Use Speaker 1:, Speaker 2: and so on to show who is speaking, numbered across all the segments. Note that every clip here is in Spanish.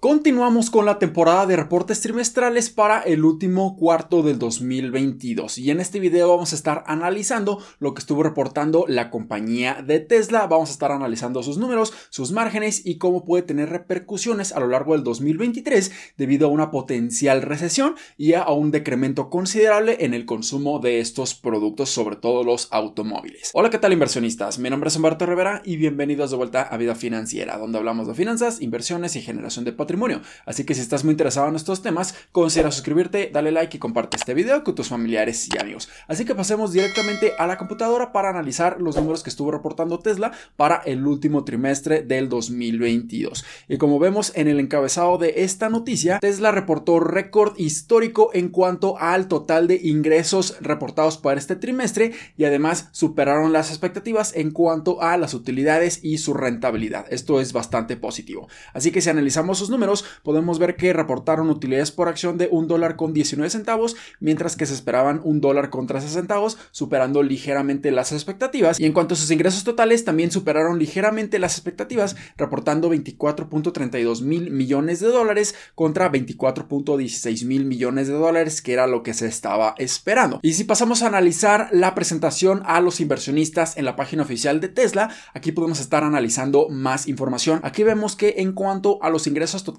Speaker 1: Continuamos con la temporada de reportes trimestrales para el último cuarto del 2022 y en este video vamos a estar analizando lo que estuvo reportando la compañía de Tesla, vamos a estar analizando sus números, sus márgenes y cómo puede tener repercusiones a lo largo del 2023 debido a una potencial recesión y a un decremento considerable en el consumo de estos productos, sobre todo los automóviles. Hola, ¿qué tal inversionistas? Mi nombre es Humberto Rivera y bienvenidos de vuelta a Vida Financiera, donde hablamos de finanzas, inversiones y generación de patrimonio Así que si estás muy interesado en estos temas, considera suscribirte, dale like y comparte este video con tus familiares y amigos. Así que pasemos directamente a la computadora para analizar los números que estuvo reportando Tesla para el último trimestre del 2022. Y como vemos en el encabezado de esta noticia, Tesla reportó récord histórico en cuanto al total de ingresos reportados para este trimestre y además superaron las expectativas en cuanto a las utilidades y su rentabilidad. Esto es bastante positivo. Así que si analizamos sus números, podemos ver que reportaron utilidades por acción de un dólar con 19 centavos, mientras que se esperaban un dólar con 13 centavos, superando ligeramente las expectativas. Y en cuanto a sus ingresos totales, también superaron ligeramente las expectativas, reportando 24.32 mil millones de dólares contra 24.16 mil millones de dólares, que era lo que se estaba esperando. Y si pasamos a analizar la presentación a los inversionistas en la página oficial de Tesla, aquí podemos estar analizando más información. Aquí vemos que en cuanto a los ingresos totales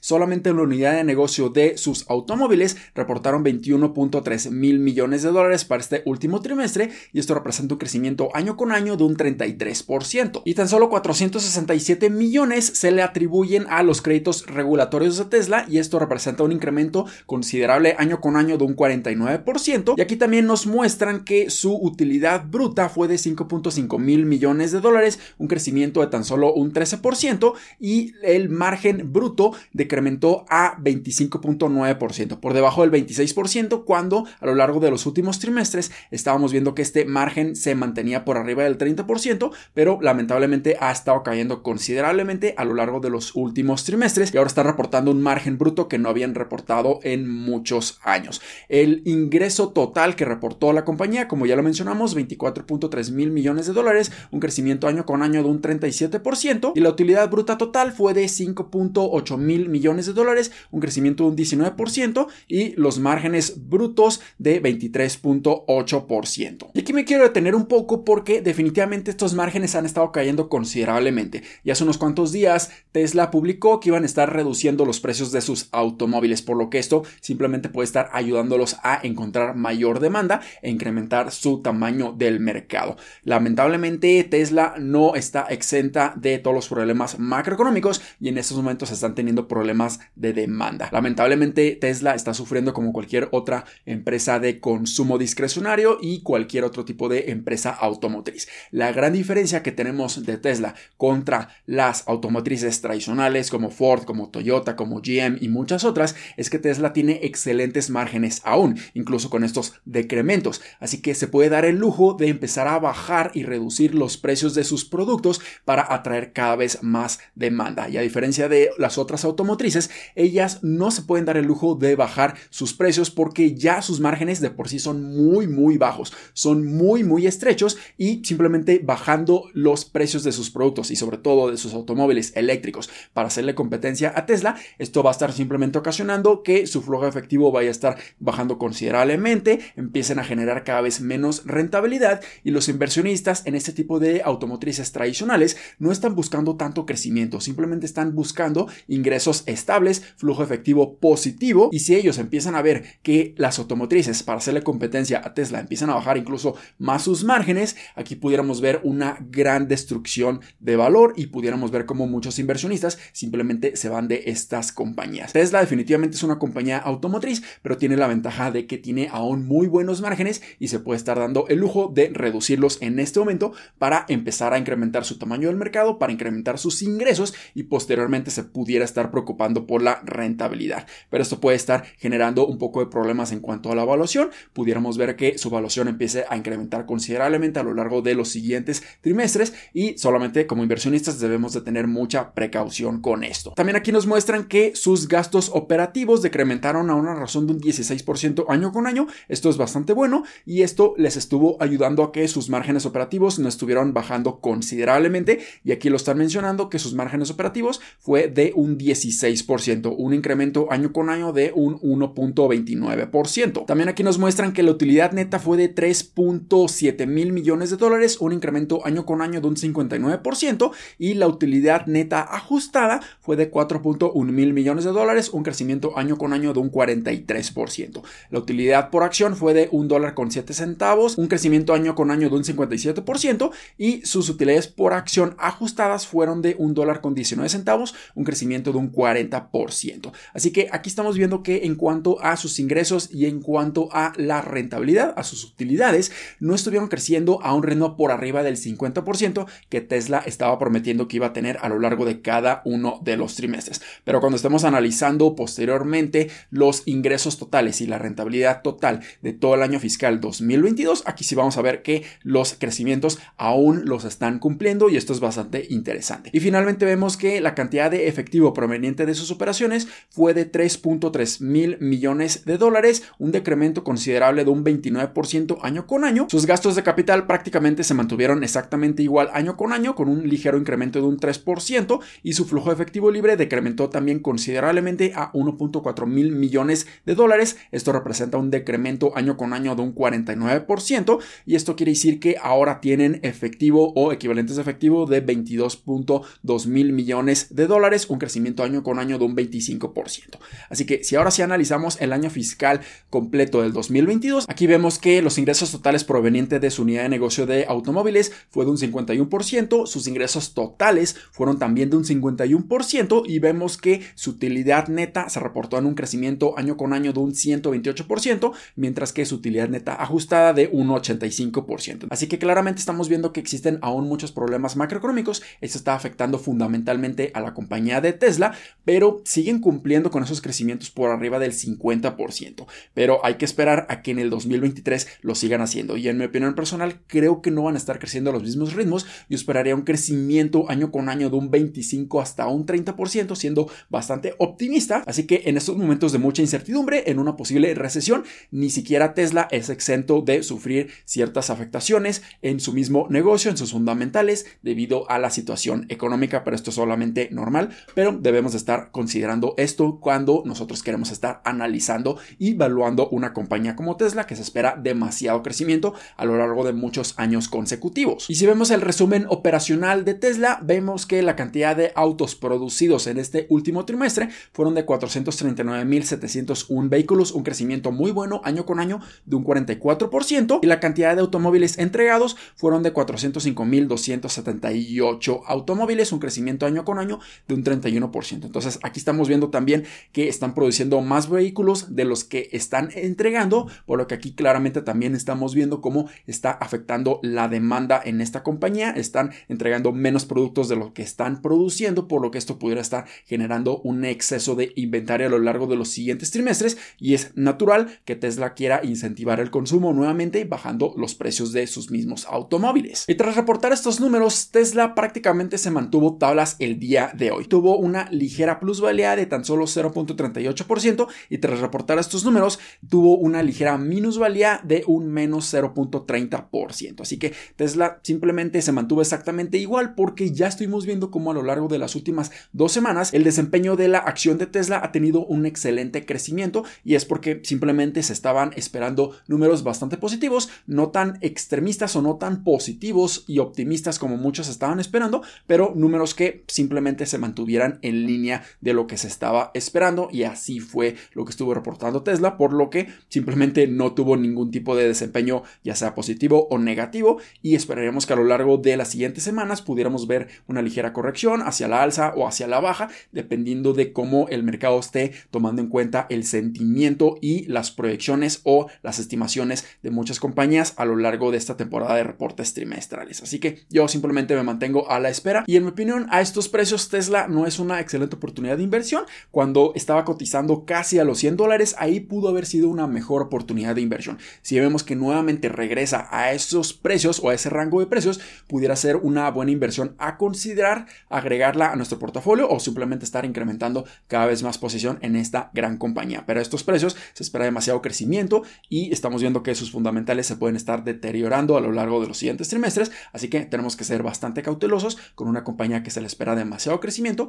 Speaker 1: solamente en la unidad de negocio de sus automóviles reportaron 21.3 mil millones de dólares para este último trimestre y esto representa un crecimiento año con año de un 33%. Y tan solo 467 millones se le atribuyen a los créditos regulatorios de Tesla y esto representa un incremento considerable año con año de un 49%. Y aquí también nos muestran que su utilidad bruta fue de 5.5 mil millones de dólares, un crecimiento de tan solo un 13% y el margen bruto decrementó a 25.9%, por debajo del 26%, cuando a lo largo de los últimos trimestres estábamos viendo que este margen se mantenía por arriba del 30%, pero lamentablemente ha estado cayendo considerablemente a lo largo de los últimos trimestres y ahora está reportando un margen bruto que no habían reportado en muchos años. El ingreso total que reportó la compañía, como ya lo mencionamos, 24.3 mil millones de dólares, un crecimiento año con año de un 37% y la utilidad bruta total fue de 5.8 mil millones de dólares, un crecimiento de un 19% y los márgenes brutos de 23.8%. Y aquí me quiero detener un poco porque definitivamente estos márgenes han estado cayendo considerablemente. Y hace unos cuantos días Tesla publicó que iban a estar reduciendo los precios de sus automóviles, por lo que esto simplemente puede estar ayudándolos a encontrar mayor demanda e incrementar su tamaño del mercado. Lamentablemente Tesla no está exenta de todos los problemas macroeconómicos y en estos momentos están teniendo problemas de demanda. Lamentablemente Tesla está sufriendo como cualquier otra empresa de consumo discrecionario y cualquier otro tipo de empresa automotriz. La gran diferencia que tenemos de Tesla contra las automotrices tradicionales como Ford, como Toyota, como GM y muchas otras es que Tesla tiene excelentes márgenes aún, incluso con estos decrementos. Así que se puede dar el lujo de empezar a bajar y reducir los precios de sus productos para atraer cada vez más demanda. Y a diferencia de las otras automotrices, ellas no se pueden dar el lujo de bajar sus precios porque ya sus márgenes de por sí son muy, muy bajos, son muy, muy estrechos y simplemente bajando los precios de sus productos y sobre todo de sus automóviles eléctricos. Para hacerle competencia a Tesla, esto va a estar simplemente ocasionando que su flujo efectivo vaya a estar bajando considerablemente, empiecen a generar cada vez menos rentabilidad y los inversionistas en este tipo de automotrices tradicionales no están buscando tanto crecimiento, simplemente están buscando ingresos estables, flujo efectivo positivo y si ellos empiezan a ver que las automotrices para hacerle competencia a Tesla empiezan a bajar incluso más sus márgenes, aquí pudiéramos ver una gran destrucción de valor y pudiéramos ver cómo muchos inversionistas simplemente se van de estas compañías. Tesla definitivamente es una compañía automotriz, pero tiene la ventaja de que tiene aún muy buenos márgenes y se puede estar dando el lujo de reducirlos en este momento para empezar a incrementar su tamaño del mercado, para incrementar sus ingresos y posteriormente se pudiera estar preocupando por la rentabilidad. Pero esto puede estar generando un poco de problemas en cuanto a la evaluación. Pudiéramos ver que su evaluación empiece a incrementar considerablemente a lo largo de los siguientes trimestres y solamente como inversionistas debemos de tener mucha precaución con esto. También aquí nos muestran que sus gastos operativos decrementaron a una razón de un 16% año con año. Esto es bastante bueno y esto les estuvo ayudando a que sus márgenes operativos no estuvieran bajando considerablemente y aquí lo están mencionando que sus márgenes operativos fue de un 16%, un incremento año con año de un 1.29%. También aquí nos muestran que la utilidad neta fue de 3.7 mil millones de dólares, un incremento año con año de un 59%, y la utilidad neta ajustada fue de 4.1 mil millones de dólares, un crecimiento año con año de un 43%. La utilidad por acción fue de un dólar con 7 centavos, un crecimiento año con año de un 57%, y sus utilidades por acción ajustadas fueron de un dólar con 19 centavos, un crecimiento de un 40%. Así que aquí estamos viendo que en cuanto a sus ingresos y en cuanto a la rentabilidad, a sus utilidades, no estuvieron creciendo a un ritmo por arriba del 50% que Tesla estaba prometiendo que iba a tener a lo largo de cada uno de los trimestres. Pero cuando estemos analizando posteriormente los ingresos totales y la rentabilidad total de todo el año fiscal 2022, aquí sí vamos a ver que los crecimientos aún los están cumpliendo y esto es bastante interesante. Y finalmente vemos que la cantidad de efectivo proveniente de sus operaciones fue de 3.3 mil millones de dólares, un decremento considerable de un 29% año con año. Sus gastos de capital prácticamente se mantuvieron exactamente igual año con año, con un ligero incremento de un 3%, y su flujo efectivo libre decrementó también considerablemente a 1.4 mil millones de dólares. Esto representa un decremento año con año de un 49%, y esto quiere decir que ahora tienen efectivo o equivalentes de efectivo de 22.2 mil millones de dólares, un crecimiento año con año de un 25%. Así que si ahora sí analizamos el año fiscal completo del 2022, aquí vemos que los ingresos totales provenientes de su unidad de negocio de automóviles fue de un 51%, sus ingresos totales fueron también de un 51% y vemos que su utilidad neta se reportó en un crecimiento año con año de un 128%, mientras que su utilidad neta ajustada de un 85%. Así que claramente estamos viendo que existen aún muchos problemas macroeconómicos, esto está afectando fundamentalmente a la compañía de Tesla, pero siguen cumpliendo con esos crecimientos por arriba del 50%. Pero hay que esperar a que en el 2023 lo sigan haciendo. Y en mi opinión personal, creo que no van a estar creciendo a los mismos ritmos. Yo esperaría un crecimiento año con año de un 25 hasta un 30%, siendo bastante optimista. Así que en estos momentos de mucha incertidumbre, en una posible recesión, ni siquiera Tesla es exento de sufrir ciertas afectaciones en su mismo negocio, en sus fundamentales, debido a la situación económica. Pero esto es solamente normal. Pero debemos estar considerando esto cuando nosotros queremos estar analizando y evaluando una compañía como Tesla que se espera demasiado crecimiento a lo largo de muchos años consecutivos. Y si vemos el resumen operacional de Tesla, vemos que la cantidad de autos producidos en este último trimestre fueron de 439.701 vehículos, un crecimiento muy bueno año con año de un 44% y la cantidad de automóviles entregados fueron de 405.278 automóviles, un crecimiento año con año de un 31%. Entonces aquí estamos viendo también que están produciendo más vehículos de los que están entregando, por lo que aquí claramente también estamos viendo cómo está afectando la demanda en esta compañía. Están entregando menos productos de lo que están produciendo, por lo que esto pudiera estar generando un exceso de inventario a lo largo de los siguientes trimestres y es natural que Tesla quiera incentivar el consumo nuevamente bajando los precios de sus mismos automóviles. Y tras reportar estos números, Tesla prácticamente se mantuvo tablas el día de hoy. Tuvo una ligera plusvalía de tan solo 0.38% y tras reportar estos números tuvo una ligera minusvalía de un menos 0.30%. Así que Tesla simplemente se mantuvo exactamente igual porque ya estuvimos viendo cómo a lo largo de las últimas dos semanas el desempeño de la acción de Tesla ha tenido un excelente crecimiento y es porque simplemente se estaban esperando números bastante positivos, no tan extremistas o no tan positivos y optimistas como muchos estaban esperando, pero números que simplemente se mantuvieran en línea de lo que se estaba esperando y así fue lo que estuvo reportando Tesla, por lo que simplemente no tuvo ningún tipo de desempeño ya sea positivo o negativo y esperaríamos que a lo largo de las siguientes semanas pudiéramos ver una ligera corrección hacia la alza o hacia la baja dependiendo de cómo el mercado esté tomando en cuenta el sentimiento y las proyecciones o las estimaciones de muchas compañías a lo largo de esta temporada de reportes trimestrales. Así que yo simplemente me mantengo a la espera y en mi opinión a estos precios Tesla no es una excelente oportunidad de inversión. Cuando estaba cotizando casi a los 100 dólares, ahí pudo haber sido una mejor oportunidad de inversión. Si vemos que nuevamente regresa a esos precios o a ese rango de precios, pudiera ser una buena inversión a considerar agregarla a nuestro portafolio o simplemente estar incrementando cada vez más posición en esta gran compañía. Pero a estos precios se espera demasiado crecimiento y estamos viendo que sus fundamentales se pueden estar deteriorando a lo largo de los siguientes trimestres, así que tenemos que ser bastante cautelosos con una compañía que se le espera demasiado crecimiento